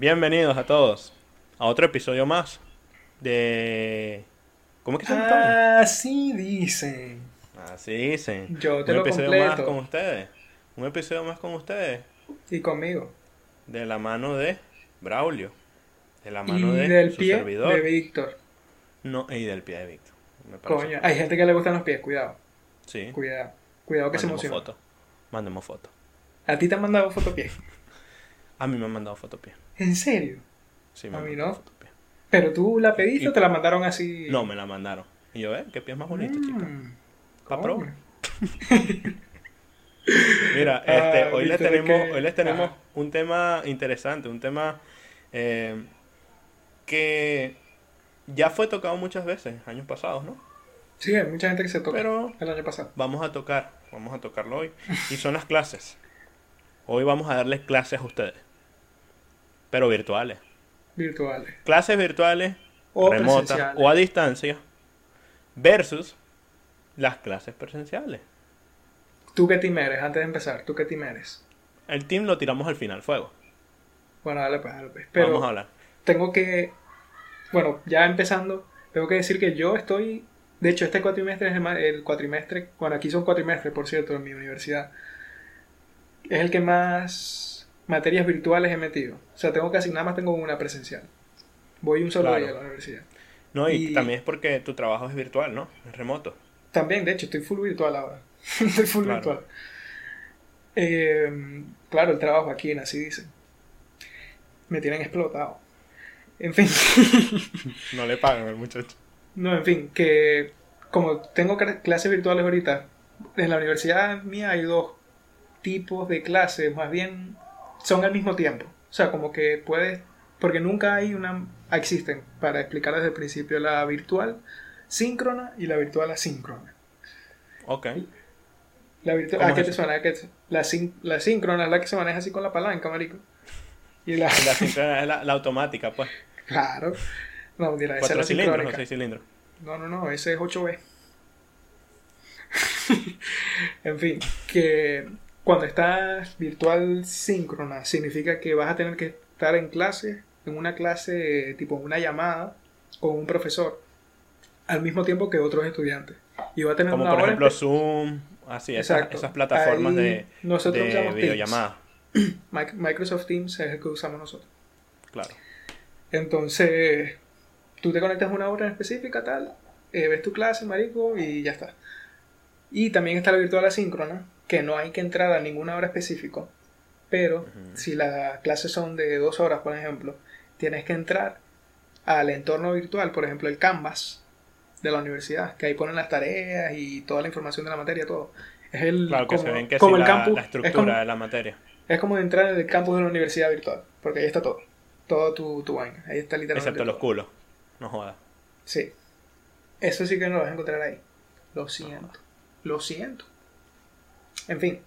Bienvenidos a todos a otro episodio más de... ¿Cómo es que se llama? Así dicen. Así dicen. Yo te Un lo episodio completo. más con ustedes. Un episodio más con ustedes. Y conmigo. De la mano de Braulio. De la Y mano de del su pie servidor. de Víctor. No, y del pie de Víctor. Me. Coño, hay gente que le gustan los pies, cuidado. Sí. Cuidado. Cuidado que se emociona. foto. Mandemos foto. ¿A ti te han mandado foto pie? A mí me han mandado foto pie. ¿En serio? Sí, me A han mí mandado no. foto pie. ¿Pero tú la pediste Y- o te la mandaron así? No, me la mandaron. Y yo, eh, qué pie más bonito, chica. Mm, Pa' coño. probar. Mira, Ah, este, hoy les tenemos, que- hoy les tenemos ajá. un tema interesante, un tema eh, que ya fue tocado muchas veces, años pasados, ¿no? Sí, hay mucha gente que se toca Pero el año pasado. vamos a tocar, vamos a tocarlo hoy. Y son las clases. Hoy vamos a darles clases a ustedes, pero virtuales. Virtuales. Clases virtuales, O remotas o a distancia, versus las clases presenciales. ¿Tú qué team eres? Antes de empezar, ¿tú qué team eres? El team lo tiramos al final, fuego. Bueno, dale pues, dale pues. Pero Vamos a hablar. tengo que, bueno, ya empezando, tengo que decir que yo estoy, de hecho este cuatrimestre es el, el cuatrimestre, bueno, aquí son cuatrimestres, por cierto, en mi universidad, es el que más materias virtuales he metido. O sea, tengo casi nada más tengo una presencial. Voy un solo Claro. día a la universidad. No, y, Y- también es porque tu trabajo es virtual, ¿no? Es remoto. También, de hecho, estoy full virtual ahora. estoy full Claro. virtual. Eh, claro, el trabajo aquí en así dicen. Me tienen explotado. En fin. No le pagan al muchacho. No, en fin, que como tengo cla- clases virtuales ahorita, en la universidad mía hay dos tipos de clases, más bien son al mismo tiempo. O sea, como que puedes, porque nunca hay una, existen, para explicar desde el principio, la virtual síncrona y la virtual asíncrona. Ok. La virtual, ¿Cómo ¿A qué es te suena? ¿A qué te- La, sin- la síncrona es la que se maneja así con la palanca, marico. Y la... La sincrona es la, la automática, pues. Claro. No, mira, esa es Cuatro la cilindros o sincrónica. seis cilindros. No, no, no, ese es 8B. en fin, que cuando estás virtual síncrona significa que vas a tener que estar en clase, en una clase tipo una llamada con un profesor al mismo tiempo que otros estudiantes. Y va a tener Como una por ejemplo Zoom, así, esas, plataformas Ahí de, nosotros de usamos Teams. videollamada. Mic- Microsoft Teams es el que usamos nosotros. Claro. Entonces, tú te conectas a una hora en específica, tal, eh, ves tu clase, marico, y ya está. Y también está la virtual asíncrona, que no hay que entrar a ninguna hora específica, pero si las clases son de dos horas, por ejemplo, tienes que entrar al entorno virtual, por ejemplo, el Canvas de la universidad, que ahí ponen las tareas y toda la información de la materia, todo. Es el, Claro que como, se ven que como sí el la, campus, la es estructura como- de la materia. es como entrar en el campus de la universidad virtual, porque ahí está todo. Todo tu, tu vaina. Ahí está literalmente. Excepto los culos. No jodas. Sí. Eso sí que no lo vas a encontrar ahí. Lo siento. Lo siento. En fin.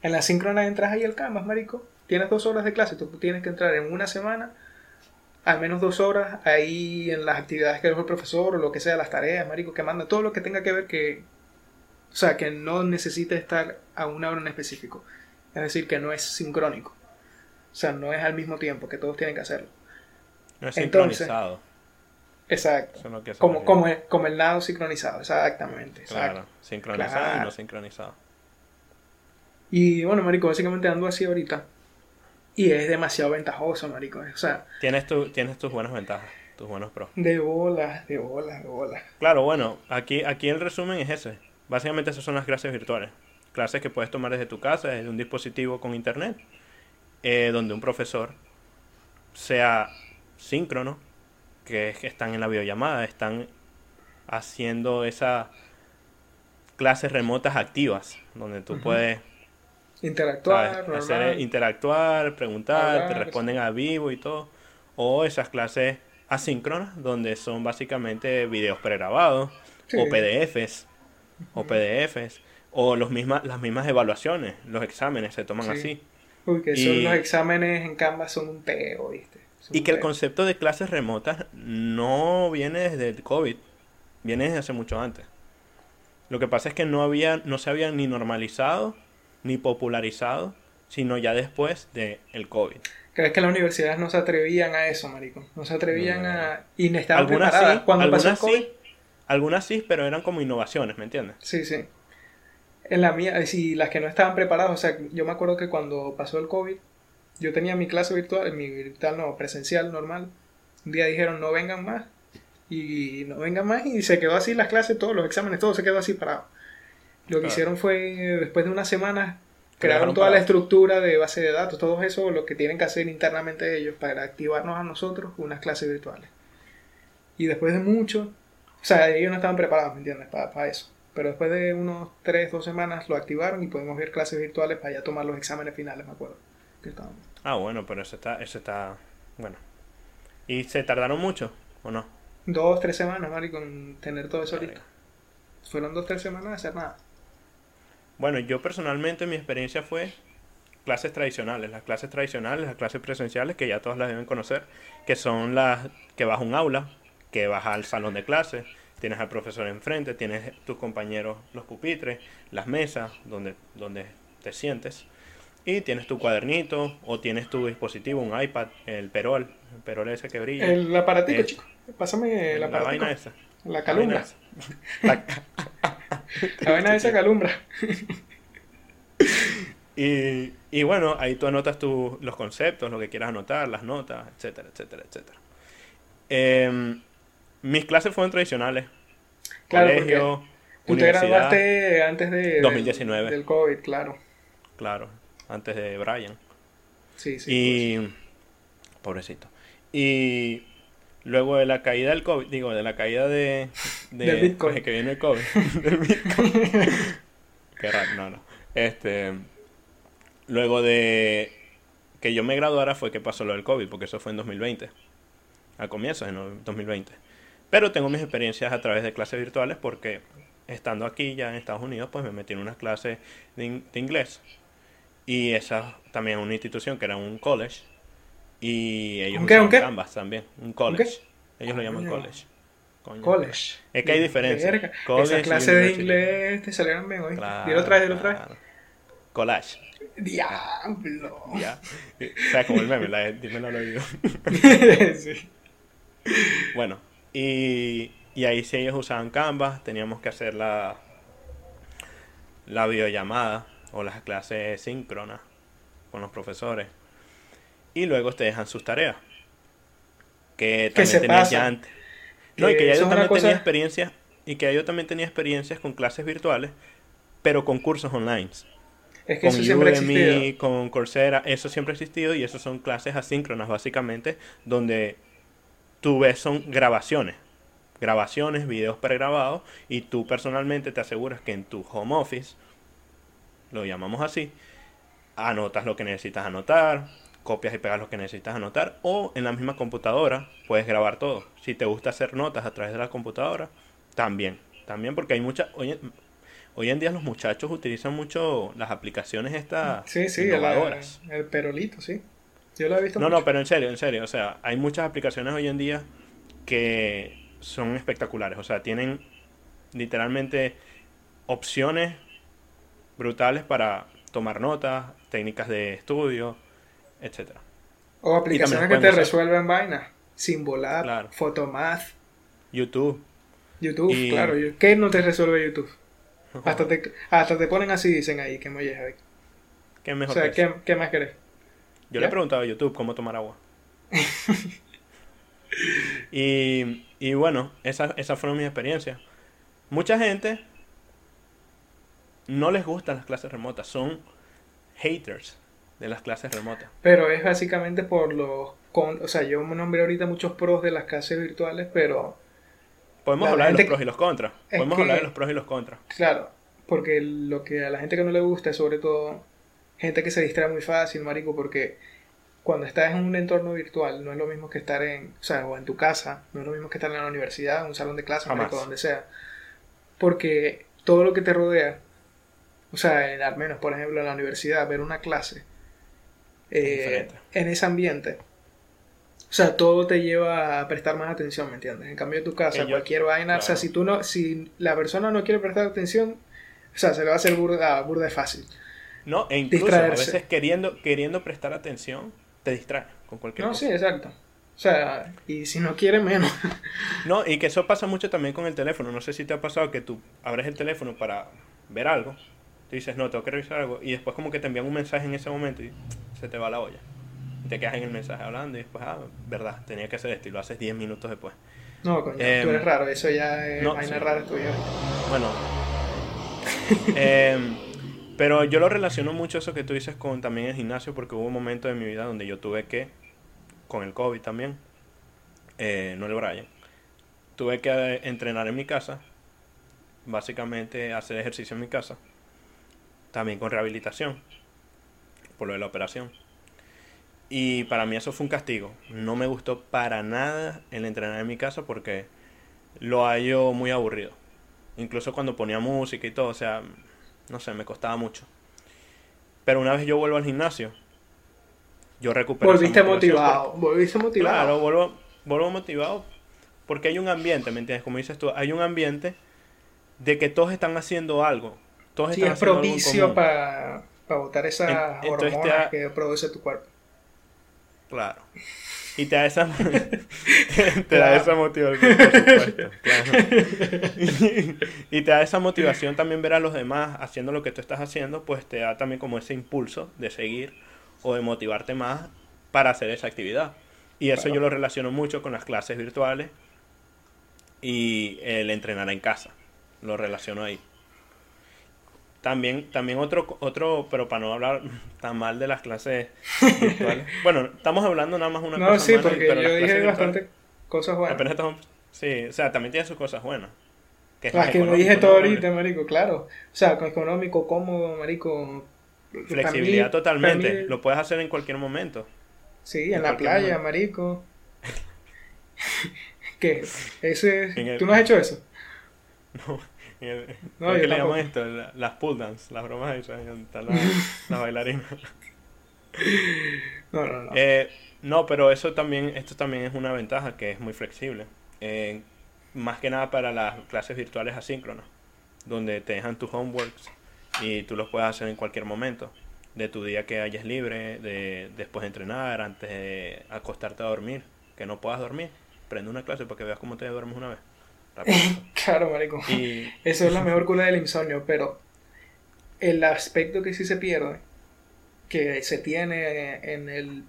En la síncrona entras ahí al Canvas, marico. Tienes dos horas de clase. Tú tienes que entrar en una semana. Al menos dos horas ahí en las actividades que dejó el profesor o lo que sea, las tareas, marico, que manda. Todo lo que tenga que ver que... O sea, que no necesite estar a una hora en específico. Es decir, que no es sincrónico. O sea, no es al mismo tiempo, que todos tienen que hacerlo. No es Entonces, sincronizado. Exacto. Eso Como, como, el, como el nado sincronizado, exactamente. exacto. Claro. Sincronizado y no sincronizado. Y bueno, marico, básicamente ando así ahorita. Y es demasiado ventajoso, marico. O sea, Tienes, tu, tienes tus buenas ventajas, tus buenos pros. de bolas, de bolas, de bolas. Claro, bueno, aquí, aquí el resumen es ese. Básicamente esas son las clases virtuales. Clases que puedes tomar desde tu casa, desde un dispositivo con internet, eh, donde un profesor sea síncrono, que es que están en la videollamada, están haciendo esas clases remotas activas, donde tú puedes Hacer, interactuar, preguntar, te responden a vivo y todo. O esas clases asíncronas, donde son básicamente videos pregrabados, Sí. o PDFs, o PDFs, o los mismas, las mismas evaluaciones, los exámenes se toman Sí. así. Uy, que son Y- los exámenes en Canvas son un peo, ¿viste? Son Y que el concepto de clases remotas no viene desde el COVID, viene desde hace mucho antes. Lo que pasa es que no había, no se había ni normalizado ni popularizado, sino ya después del el COVID. Que es que las universidades no se atrevían a eso, marico. No se atrevían No. a... Y no estaban Algunas preparadas. sí, Cuando pasó el algunas COVID... sí, algunas sí, pero eran como innovaciones, ¿me entiendes? Sí, sí. En la mía, sí, las que no estaban preparadas, o sea, yo me acuerdo que cuando pasó el COVID, yo tenía mi clase virtual, mi virtual no, presencial, normal. Un día dijeron no vengan más, y no vengan más, y se quedó así las clases, todos los exámenes, todo se quedó así parado. Lo que Claro. hicieron fue, después de unas semanas, crearon toda la estructura de base de datos, todo eso, lo que tienen que hacer internamente ellos para activarnos a nosotros unas clases virtuales. Y después de mucho, o sea, ellos no estaban preparados, ¿me entiendes? Para, eso. Pero después de unos 3, 2 semanas lo activaron y podemos ver clases virtuales para ya tomar los exámenes finales, me acuerdo. Que Ah, bueno, pero eso está, eso está, bueno. ¿Y se tardaron mucho o no? Dos, tres semanas, Mari, con tener todo eso listo. Fueron dos, tres semanas de hacer nada. Bueno, yo personalmente mi experiencia fue clases tradicionales, las clases tradicionales, las clases presenciales que ya todas las deben conocer, que son las que vas a un aula, que vas al salón de clases, tienes al profesor enfrente, tienes tus compañeros los pupitres, las mesas donde, donde te sientes y tienes tu cuadernito o tienes tu dispositivo, un iPad, el perol, el perol ese que brilla. El aparatico, Eh, chico. Pásame el la aparatico. vaina esa. La calumbra. esa. La- La vaina de esa calumbra. Y, y bueno, ahí tú anotas tu- los conceptos, lo que quieras anotar, las notas, etcétera, etcétera, etcétera. Em, mis clases fueron tradicionales. Claro, Colegio, Tú te graduaste antes de, del- 2019. Del, COVID, claro. claro, antes de Brian. Sí, sí. y pobrecito. Y luego de la caída del COVID, digo, de la caída de, de Del Bitcoin. de que viene el COVID, del Bitcoin. Qué raro, no, no. Este, luego de que yo me graduara fue que pasó lo del COVID, porque eso fue en 2020, a comienzos de no- 2020. Pero tengo mis experiencias a través de clases virtuales porque estando aquí ya en Estados Unidos, pues me metí en unas clases de, in- de inglés. Y esa también es una institución que era un college. Y ellos ¿Un qué, usaban un qué? Canvas también, un college. Ellos lo llaman Coño. college. Coño. College. Es que hay diferencia. College Esas clases de inglés te salieron bien hoy. Claro, Dilo otra vez, dilo otra vez. Collage. Diablo. Ya. O sea, como el meme, la dímelo al oído. sí. Bueno, y, y ahí sí ellos usaban Canvas, teníamos que hacer la, la videollamada o las clases síncronas con los profesores. Y luego te dejan sus tareas. Que también se tenías ya antes. No, y Que ya yo también cosa- tenía experiencias, y que yo también tenía experiencias con clases virtuales, pero con cursos online. Es que con eso siempre ha Udemy, existido. con Coursera, eso siempre ha existido y eso son clases asíncronas básicamente, donde tú ves son grabaciones, grabaciones, videos pregrabados y tú personalmente te aseguras que en tu home office, lo llamamos así, anotas lo que necesitas anotar, copias y pegas lo que necesitas anotar o en la misma computadora puedes grabar todo. Si te gusta hacer notas a través de la computadora, también, también porque hay muchas hoy, en- hoy en día los muchachos utilizan mucho las aplicaciones estas Sí, sí, el, el perolito, sí. Yo lo he visto No, mucho. no, pero en serio, en serio. O sea, hay muchas aplicaciones hoy en día que son espectaculares. O sea, tienen literalmente opciones brutales para tomar notas, técnicas de estudio, etcétera. O aplicaciones que te usar- resuelven vainas. Symbolab, Claro. Photomath, YouTube. YouTube, Y- claro. yo- ¿Qué no te resuelve YouTube? Hasta te, hasta te ponen así, dicen ahí, que ahí. ¿Qué O mejor sea, que eso? ¿qué, qué más querés? Yo ¿Ya? le he preguntado a YouTube cómo tomar agua. y, y bueno, esas, esas fueron mis experiencias. Mucha gente no les gustan las clases remotas, son haters de las clases remotas. Pero es básicamente por los... Con, o sea, yo me nombré ahorita muchos pros de las clases virtuales, pero Podemos La hablar de los pros y los contras. Podemos que- hablar de los pros y los contras. claro, porque lo que a la gente que no le gusta es sobre todo gente que se distrae muy fácil, marico, porque cuando estás en un entorno virtual no es lo mismo que estar en, o sea, o en tu casa, no es lo mismo que estar en la universidad, en un salón de clases, marico, donde sea. Porque todo lo que te rodea, o sea, al menos por ejemplo en la universidad, ver una clase eh, en ese ambiente, o sea, todo te lleva a prestar más atención, ¿me entiendes? En cambio, en tu casa, yo- cualquier vaina, o sea, si tú no, si la persona no quiere prestar atención, o sea, se le va a hacer burda, burda de fácil. No, e incluso a veces queriendo, queriendo prestar atención, te distrae con cualquier No, cosa. sí, exacto. O sea, y si no quiere menos. No, y que eso pasa mucho también con el teléfono. No sé si te ha pasado que tú abres el teléfono para ver algo. Tú dices, no, tengo que revisar algo. Y después como que te envían un mensaje en ese momento y se te va la olla. Y te quedas en el mensaje hablando y después, ah, verdad, tenía que hacer esto. Y lo haces 10 minutos después. No, coño, Em, tú eres raro, eso ya es no, vaina sí. rara tuya. Bueno. em, pero yo lo relaciono mucho eso que tú dices con también el gimnasio porque hubo un momento de mi vida donde yo tuve que, con el COVID también, eh, no el Brian, tuve que eh, entrenar en mi casa, básicamente hacer ejercicio en mi casa, también con rehabilitación, por lo de la operación. Y para mí eso fue un castigo. No me gustó para nada el entrenar en mi casa porque lo hallo muy aburrido. Incluso cuando ponía música y todo, o sea, no sé, me costaba mucho. Pero una vez yo vuelvo al gimnasio, yo recupero Volviste motivado, volviste motivado. Claro, vuelvo, vuelvo motivado porque hay un ambiente, ¿me entiendes? Como dices tú, hay un ambiente de que todos están haciendo algo. Todos Sí, es propicio para botar esas En- hormonas da- que produce tu cuerpo. Claro. Y te da esa, te da esa motivación, por supuesto. claro. Y te da esa motivación también ver a los demás haciendo lo que tú estás haciendo, pues te da también como ese impulso de seguir o de motivarte más para hacer esa actividad. Y eso Claro. yo lo relaciono mucho con las clases virtuales y el entrenar en casa. Lo relaciono ahí. También, también otro, otro, pero para no hablar tan mal de las clases virtuales. bueno, estamos hablando nada más una No, cosa sí, mala, porque pero yo dije bastante cosas buenas. apenas estamos- sí, o sea, también tiene sus cosas buenas. Que es Las más que me económico, dije ¿no? todo ahorita, marico, claro. O sea, con económico, cómodo, marico. Flexibilidad mí- totalmente. mí- Lo puedes hacer en cualquier momento. Sí, en en la playa, momento. marico. ¿Qué? Ese, ¿Tú no has hecho eso? En el- No, ¿Cómo yo que le llaman esto? La- las pull dance, las bromas están las, las bailarinas. No, no, no. Eh, no, pero eso también, esto también es una ventaja que es muy flexible. Eh, más que nada para las clases virtuales asíncronas, donde te dejan tus homeworks y tú los puedes hacer en cualquier momento de tu día que hayas libre, de después de entrenar, antes de acostarte a dormir, que no puedas dormir. Prende una clase para que veas cómo te duermes una vez. Claro, marico. Y Eso es la mejor cura del insomnio, pero el aspecto que sí se pierde, que se tiene en el...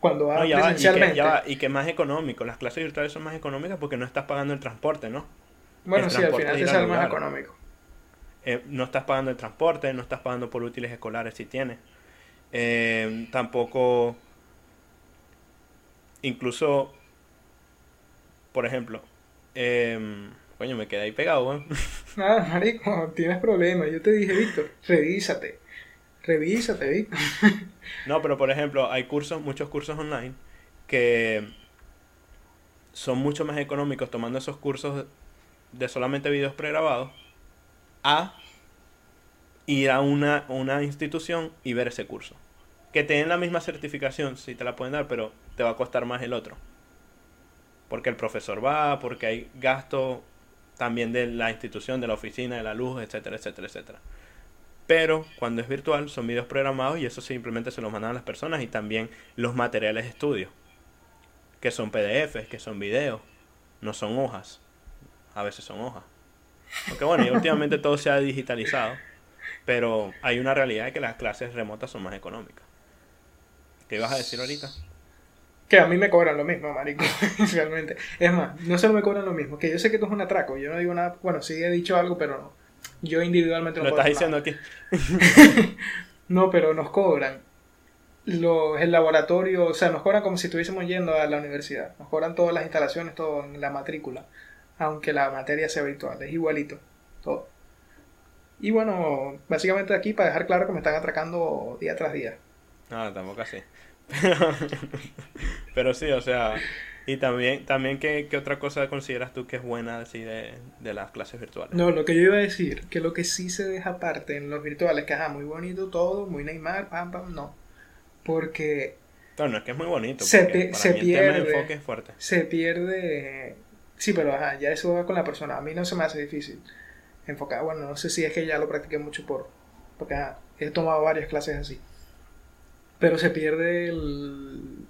Cuando vas No, ya va, y, que, presencialmente. ya va, y que más económico. Las clases virtuales son más económicas porque no estás pagando el transporte, ¿no? bueno, el sí, al final te sale más económico. Eh, no estás pagando el transporte, no estás pagando por útiles escolares si tienes. Eh, tampoco, incluso, por ejemplo, em, coño, me quedé ahí pegado, weón. Nada, marico, tienes problemas. Yo te dije, Víctor, revísate. Revísate, Víctor. No, pero por ejemplo, hay cursos, muchos cursos online que son mucho más económicos tomando esos cursos de solamente videos pregrabados a ir a una, una institución y ver ese curso. Que te den la misma certificación, sí te la pueden dar, pero te va a costar más el otro. Porque el profesor va, porque hay gasto también de la institución, de la oficina, de la luz, etcétera, etcétera, etcétera. Pero cuando es virtual son videos programados y eso simplemente se los mandan a las personas y también los materiales de estudio, que son PDFs, que son videos, no son hojas. A veces son hojas. Porque bueno, y últimamente todo se ha digitalizado, pero hay una realidad de que las clases remotas son más económicas. ¿Qué ibas a decir ahorita? Que a mí me cobran lo mismo, marico, realmente. Es más, no solo me cobran lo mismo, que yo sé que esto es un atraco, yo no digo nada, bueno, sí he dicho algo, pero no. Yo individualmente no Lo puedo estás diciendo nada. aquí. No, pero nos cobran. Los, el laboratorio, o sea, nos cobran como si estuviésemos yendo a la universidad. Nos cobran todas las instalaciones, todo en la matrícula. Aunque la materia sea virtual, es igualito. Todo. Y bueno, básicamente aquí para dejar claro que me están atracando día tras día. No, tampoco así. Pero, pero sí, o sea, y también, también ¿qué, qué otra cosa consideras tú que es buena así de, de las clases virtuales? No, lo que yo iba a decir, que lo que sí se deja aparte en los virtuales, que ajá, muy bonito todo, muy Neymar, pam, pam, no. Porque Claro, no es que es muy bonito. Se porque pi- para se mí el tema de pierde. enfoque es fuerte. se pierde. Sí, pero ajá, ya eso va con la persona. A mí no se me hace difícil enfocar. Bueno, no sé si es que ya lo practiqué mucho por. Porque ajá, he tomado varias clases así. Pero se pierde el,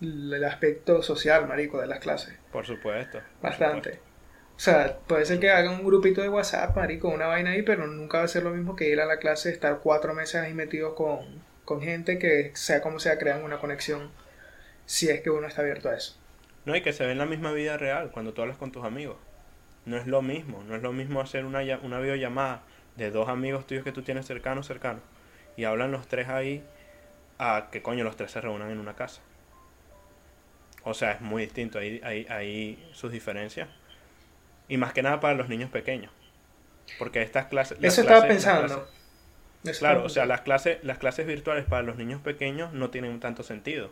el aspecto social, marico, de las clases. Por supuesto. por Bastante. supuesto. O sea, puede ser que hagan un grupito de WhatsApp, marico, una vaina ahí, pero nunca va a ser lo mismo que ir a la clase, estar cuatro meses ahí metidos con, con gente que, sea como sea, crean una conexión, si es que uno está abierto a eso. No, y que se ve en la misma vida real cuando tú hablas con tus amigos. No es lo mismo, no es lo mismo hacer una, una videollamada de dos amigos tuyos que tú tienes cercanos, cercanos, y hablan los tres ahí, a que coño los tres se reúnan en una casa. O sea, es muy distinto, hay, hay, hay sus diferencias. Y más que nada para los niños pequeños. Porque estas clases... las Eso estaba clases- pensando. clases- Eso Claro, o sea, las clases, las clases virtuales para los niños pequeños no tienen tanto sentido.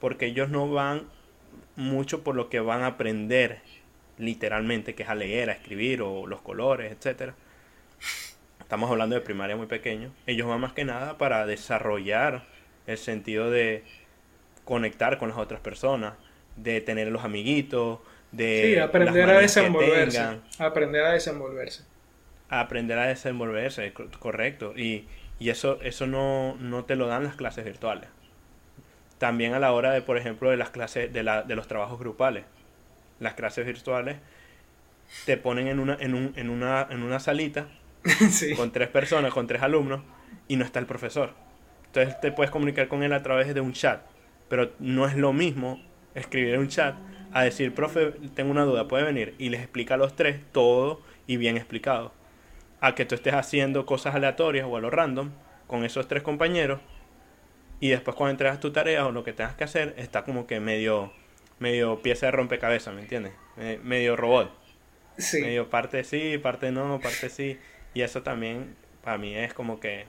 Porque ellos no van mucho por lo que van a aprender literalmente, que es a leer, a escribir o los colores, etcétera. Estamos hablando de primaria muy pequeño. Ellos van más que nada para desarrollar el sentido de conectar con las otras personas, de tener los amiguitos, de Sí, aprender a desenvolverse. tengan Aprender a desenvolverse. aprender a desenvolverse, co- correcto. Y, y eso, eso no, no te lo dan las clases virtuales. También a la hora de, por ejemplo, de las clases, de, la, de los trabajos grupales. Las clases virtuales te ponen en una, en un, en una, en una salita sí. con tres personas, con tres alumnos, y no está el profesor. Entonces te puedes comunicar con él a través de un chat. Pero no es lo mismo escribir en un chat a decir, profe, tengo una duda, puede venir. Y les explica a los tres todo y bien explicado. A que tú estés haciendo cosas aleatorias o a lo random con esos tres compañeros. Y después cuando entregas tu tarea o lo que tengas que hacer, está como que medio, medio pieza de rompecabezas, ¿me entiendes? Eh, medio robot. Sí. Medio parte sí, parte no, parte sí. Y eso también para mí es como que...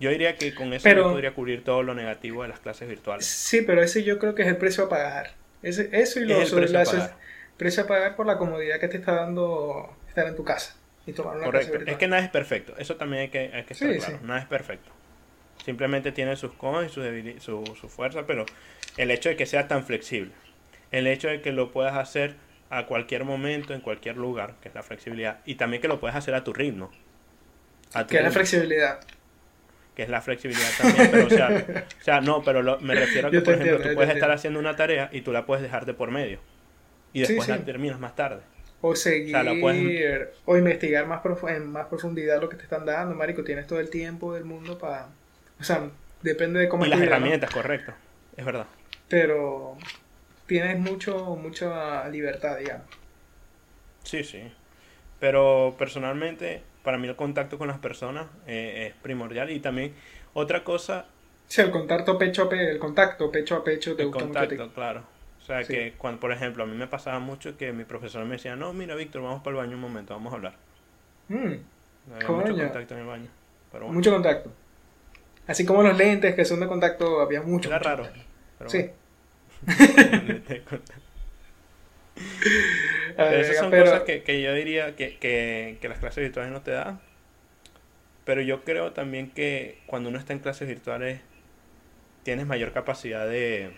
Yo diría que con eso Pero- yo podría cubrir todo lo negativo de las clases virtuales. Sí, pero ese yo creo que es el precio a pagar. Ese, eso y Es lo el sobre precio a pagar. precio a pagar por la comodidad que te está dando estar en tu casa y tomar una clase Correcto. virtual. Es que nada es perfecto. Eso también hay que, hay que estar Sí, claro. sí. Nada es perfecto. Simplemente tiene sus cons y su, su, su fuerza, pero el hecho de que sea tan flexible, el hecho de que lo puedas hacer a cualquier momento, en cualquier lugar, que es la flexibilidad, y también que lo puedes hacer a tu ritmo. A tu que es la ritmo. flexibilidad. que es la flexibilidad también, pero o sea, o sea no, pero lo- me refiero a que, por ejemplo, entiendo, tú puedes estar haciendo una tarea y tú la puedes dejar de por medio. Y después sí. la terminas más tarde. O seguir, sea, lo puedes- o investigar más profu- en más profundidad lo que te están dando, marico. Tienes todo el tiempo del mundo para... O sea, depende de cómo y las herramientas, correcto. Es verdad. Pero tienes mucho, mucha libertad, digamos. Sí, sí. Pero personalmente, para mí el contacto con las personas eh, es primordial. Y también otra cosa, Sí, el contacto pecho a pecho, el contacto pecho a pecho te el gusta mucho contacto, claro. O sea, Sí. que cuando, por ejemplo, a mí me pasaba mucho que mi profesor me decía, no, mira, Víctor, vamos para el baño un momento, vamos a hablar. Mm, Había mucho contacto en el baño. Pero bueno, mucho contacto. Así como los lentes que son de contacto, había mucho. era mucho raro. Pero Sí. bueno. Pero esas son pero- cosas que, que yo diría que, que, que las clases virtuales no te dan. Pero yo creo también que cuando uno está en clases virtuales tienes mayor capacidad de,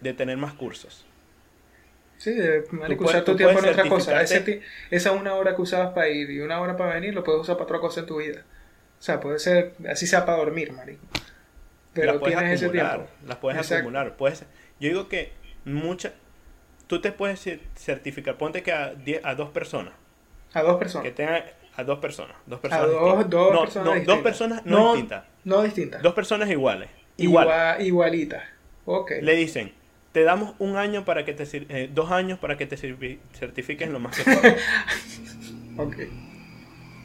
de tener más cursos. Sí, de usar tu tiempo en otra cosa. Ese esa una hora que usabas para ir y una hora para venir, lo puedes usar para otra cosa en tu vida. O sea, puede ser, así sea para dormir, marico. Pero las puedes tienes ese acumular. tiempo. Las puedes Exacto. acumular. Puedes, yo digo que muchas... Tú te puedes cer- certificar, ponte que a, die- a dos personas, A dos personas. que tengan a dos personas, dos personas dos- distintas. dos no, personas no, distintas. dos personas no, No, distintas, No distintas. dos personas iguales, igual. Igual, igualitas. Ok. Le dicen, te damos un año para que te eh, dos años para que te certifiques lo más que puedas. Ok.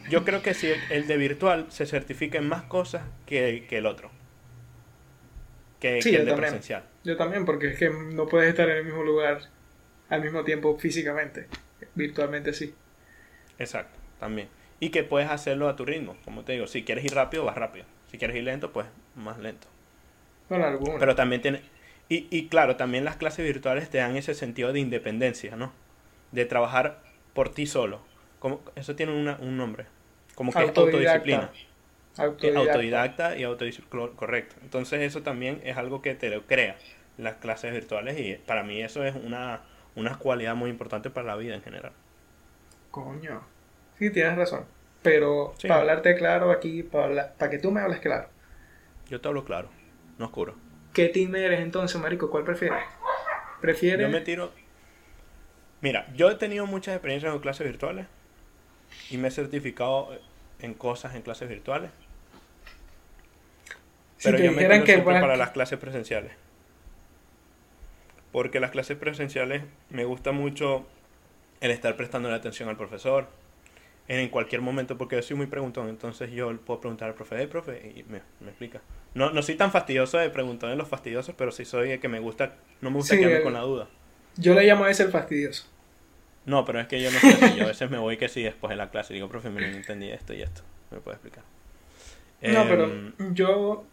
Yo creo que si el, el de virtual se certifica en más cosas que, que el otro. Que, Sí, que yo el de también. presencial. Yo también, porque es que no puedes estar en el mismo lugar al mismo tiempo físicamente. Virtualmente sí. Exacto, también. Y que puedes hacerlo a tu ritmo. Como te digo, si quieres ir rápido, vas rápido. Si quieres ir lento, pues más lento. Bueno, algunos. Pero también tiene... Y, y claro, también las clases virtuales te dan ese sentido de independencia, ¿no? De trabajar por ti solo. Como, eso tiene una- un nombre. Como que es Autodidacta. autodisciplina. Autodidacta. autodidacta y autodisciplina, correcto. Entonces eso también es algo que te lo crea las clases virtuales y para mí eso es una, una cualidad muy importante para la vida en general. Coño. Sí, tienes razón. Pero Sí. para hablarte claro aquí, para, hablar- para que tú me hables claro. Yo te hablo claro, no oscuro. ¿Qué team eres entonces, marico? ¿Cuál prefieres? ¿Prefieres? Yo me tiro... Mira, yo he tenido muchas experiencias con clases virtuales y me he certificado en cosas en clases virtuales. Pero yo me tiro que siempre para las clases presenciales. Porque las clases presenciales me gusta mucho el estar prestando la atención al profesor en cualquier momento, porque yo soy muy preguntón, entonces yo puedo preguntar al profe, hey, profe, y me, me explica. No, no soy tan fastidioso de preguntar en los fastidiosos, pero sí soy el que me gusta, no me gusta Sí, quedarme el- con la duda. Yo le llamo a ese el fastidioso. No, pero es que yo no sé si yo a veces me voy que sí después de la clase y digo, profe, mira, no entendí esto y esto, ¿me puede explicar? No, pero Em, yo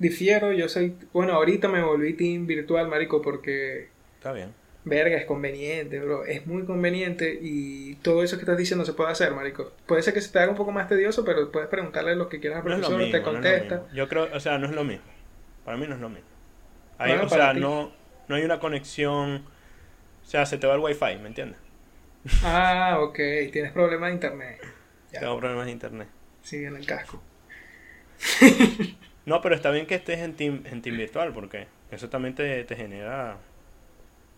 difiero, yo soy... Bueno, ahorita me volví team virtual, marico, porque... Está bien. Verga, es conveniente, bro. Es muy conveniente y todo eso que estás diciendo se puede hacer, marico. Puede ser que se te haga un poco más tedioso, pero puedes preguntarle lo que quieras al No profesor, mismo, te contesta. Yo creo, o sea, no es lo mismo. Para mí no es lo mismo. Bueno, o sea, ti. no, no hay una conexión. O sea, se te va el wifi, ¿me entiendes? Ah, ok. Tienes problemas de internet. Ya. Tengo problemas de internet. Sí, en el casco. No, pero está bien que estés en team, en team virtual porque eso también te, te genera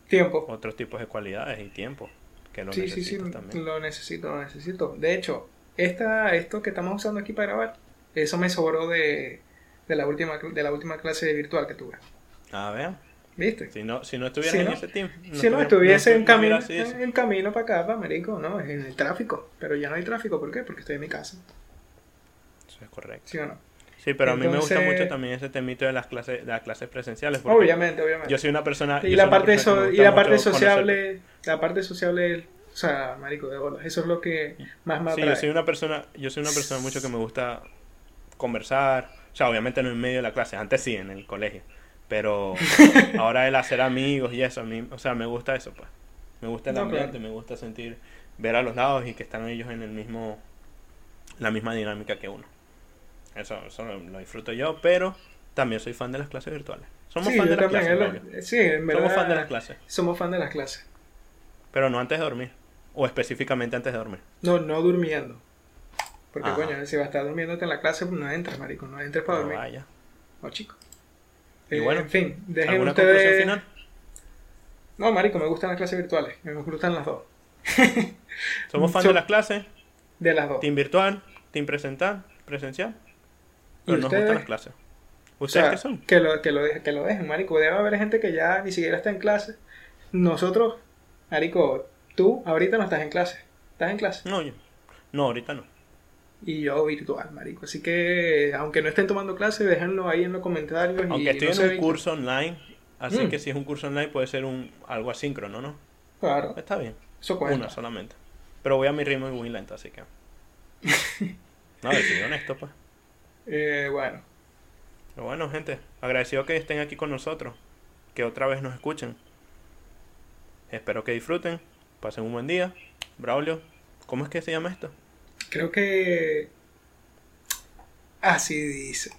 Tiempo. otros tipos de cualidades y tiempo que lo Sí, sí, sí. también. Lo necesito, lo necesito. De hecho, esta, esto que estamos usando aquí para grabar, eso me sobró de, de, la, última, de la última clase virtual que tuve. A ver, ¿Viste? si no, si no estuvieras Sí, en ¿no? ese team. si no estuviese no en, camino, eso. en camino para acá, para Américo, no, en el tráfico. Pero ya no hay tráfico, ¿por qué? Porque estoy en mi casa. Eso es correcto. ¿Sí o no? Sí, pero a mí me gusta mucho también ese temito de las clases, de las clases presenciales. Obviamente, obviamente. yo soy una persona. y la parte, so- y la parte conocer- sociable, la parte sociable, o sea, marico de bola, eso es lo que más me Sí, atrae. yo soy una persona, yo soy una persona mucho que me gusta conversar, o sea, obviamente no en medio de la clase, antes sí en el colegio, pero ahora el hacer amigos y eso, a mí, o sea, me gusta eso, pues. Me gusta el No, ambiente, claro. me gusta sentir ver a los lados y que están ellos en el mismo la misma dinámica que uno. Eso, eso lo, disfruto yo, pero también soy fan de las clases virtuales. Somos Sí, fan de las clases, sí, en verdad. Somos fan de las clases, Somos fan de las clases. pero no antes de dormir, o específicamente antes de dormir. No, no durmiendo. Porque, Ajá. coño, si vas a estar durmiéndote en la clase, pues no entres, marico, no entres para No dormir. vaya. No, chico. Y Eh, bueno, en fin, dejen ¿Alguna ustedes... conclusión final? No, marico, me gustan las clases virtuales. Me gustan las dos. Somos fan So- de las clases, De las dos. team virtual, team presental, presencial. ¿Y Pero nos ustedes? gustan las clases. O ¿Ustedes sea, qué son? Que lo, que, lo, dejen- que lo dejen, marico. Debe haber gente que ya ni siquiera está en clase. Nosotros, marico, tú ahorita no estás en clase. ¿Estás en clase? No, yo. No, ahorita no. Y yo virtual, marico. Así que, aunque no estén tomando clase, déjenlo ahí en los comentarios. y Aunque estoy no en un curso online, así Mm. que si es un curso online puede ser un algo asíncrono, ¿no? Claro, Está bien. eso cuenta. Una solamente. Pero voy a mi ritmo muy lento, así que. No, a ver, soy honesto, pues. Eh, bueno, Pero bueno, gente, agradecido que estén aquí con nosotros. Que otra vez nos escuchen. Espero que disfruten. Pasen un buen día. Braulio, ¿cómo es que se llama esto? creo que... Así dice.